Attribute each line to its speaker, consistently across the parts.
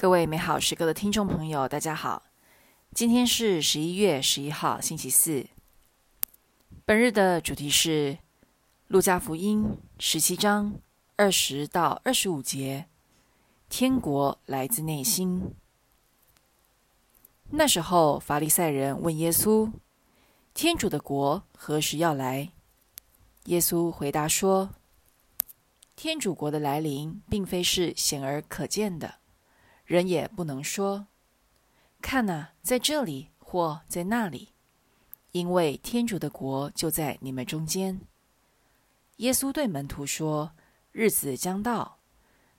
Speaker 1: 各位美好时刻的听众朋友，大家好。今天是十一月十一号，星期四。本日的主题是《路加福音》十七章二十到二十五节。天国来自内心。那时候，法利赛人问耶稣：“天主的国何时要来？”耶稣回答说：“天主国的来临，并非是显而可见的。”人也不能说：“看呐，在这里或在那里，因为天主的国就在你们中间。”耶稣对门徒说：“日子将到，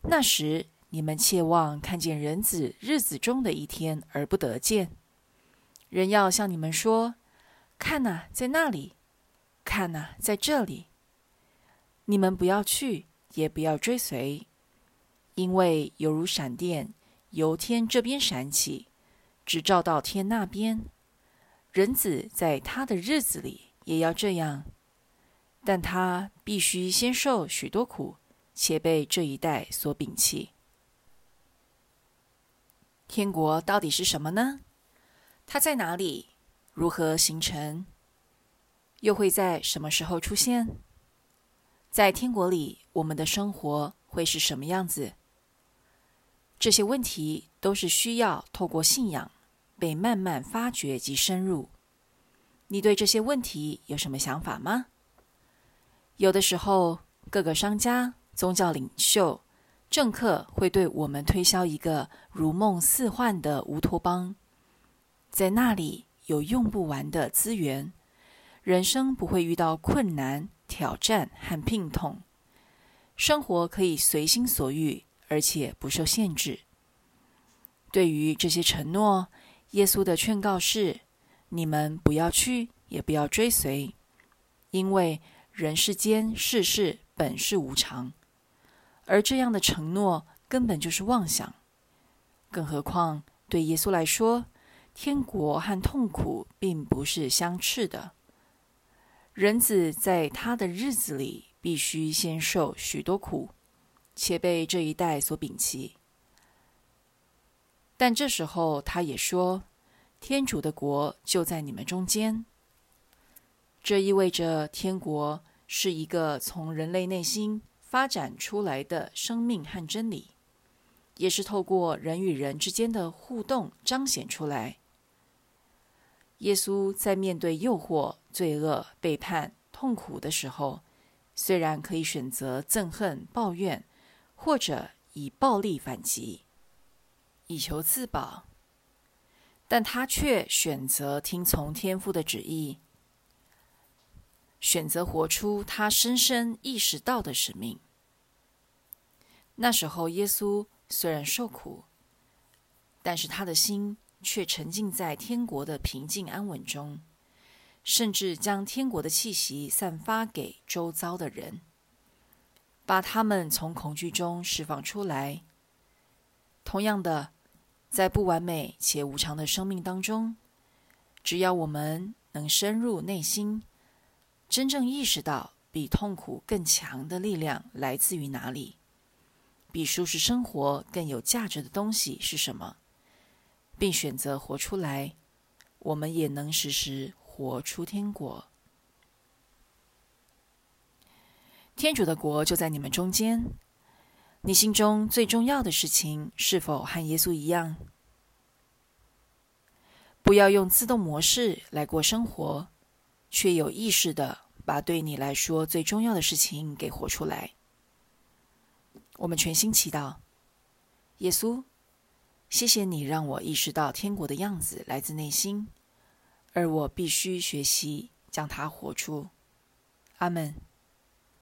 Speaker 1: 那时你们切望看见人子日子中的一天而不得见。人要向你们说：‘看呐，在那里；看呐，在这里。’你们不要去，也不要追随，因为犹如闪电。”由天这边闪起，直照到天那边。人子在他的日子里也要这样，但他必须先受许多苦，且被这一代所摒弃。天国到底是什么呢？它在哪里？如何形成？又会在什么时候出现？在天国里，我们的生活会是什么样子？这些问题都是需要透过信仰被慢慢发掘及深入。你对这些问题有什么想法吗？有的时候，各个商家、宗教领袖、政客会对我们推销一个如梦似幻的乌托邦，在那里有用不完的资源，人生不会遇到困难、挑战和病痛，生活可以随心所欲。而且不受限制。对于这些承诺，耶稣的劝告是：你们不要去，也不要追随，因为人世间世事本是无常，而这样的承诺根本就是妄想。更何况对耶稣来说，天国和痛苦并不是相斥的。人子在他的日子里必须先受许多苦。且被这一代所摒弃，但这时候他也说：“天主的国就在你们中间。”这意味着天国是一个从人类内心发展出来的生命和真理，也是透过人与人之间的互动彰显出来。耶稣在面对诱惑、罪恶、背叛、痛苦的时候，虽然可以选择憎恨、抱怨。或者以暴力反击，以求自保，但他却选择听从天父的旨意，选择活出他深深意识到的使命。那时候，耶稣虽然受苦，但是他的心却沉浸在天国的平静安稳中，甚至将天国的气息散发给周遭的人。把他们从恐惧中释放出来。同样的，在不完美且无常的生命当中，只要我们能深入内心，真正意识到比痛苦更强的力量来自于哪里，比舒适生活更有价值的东西是什么，并选择活出来，我们也能时时活出天国。天主的国就在你们中间。你心中最重要的事情是否和耶稣一样？不要用自动模式来过生活，却有意识地把对你来说最重要的事情给活出来。我们全心祈祷，耶稣，谢谢你让我意识到天国的样子来自内心，而我必须学习将它活出。阿门。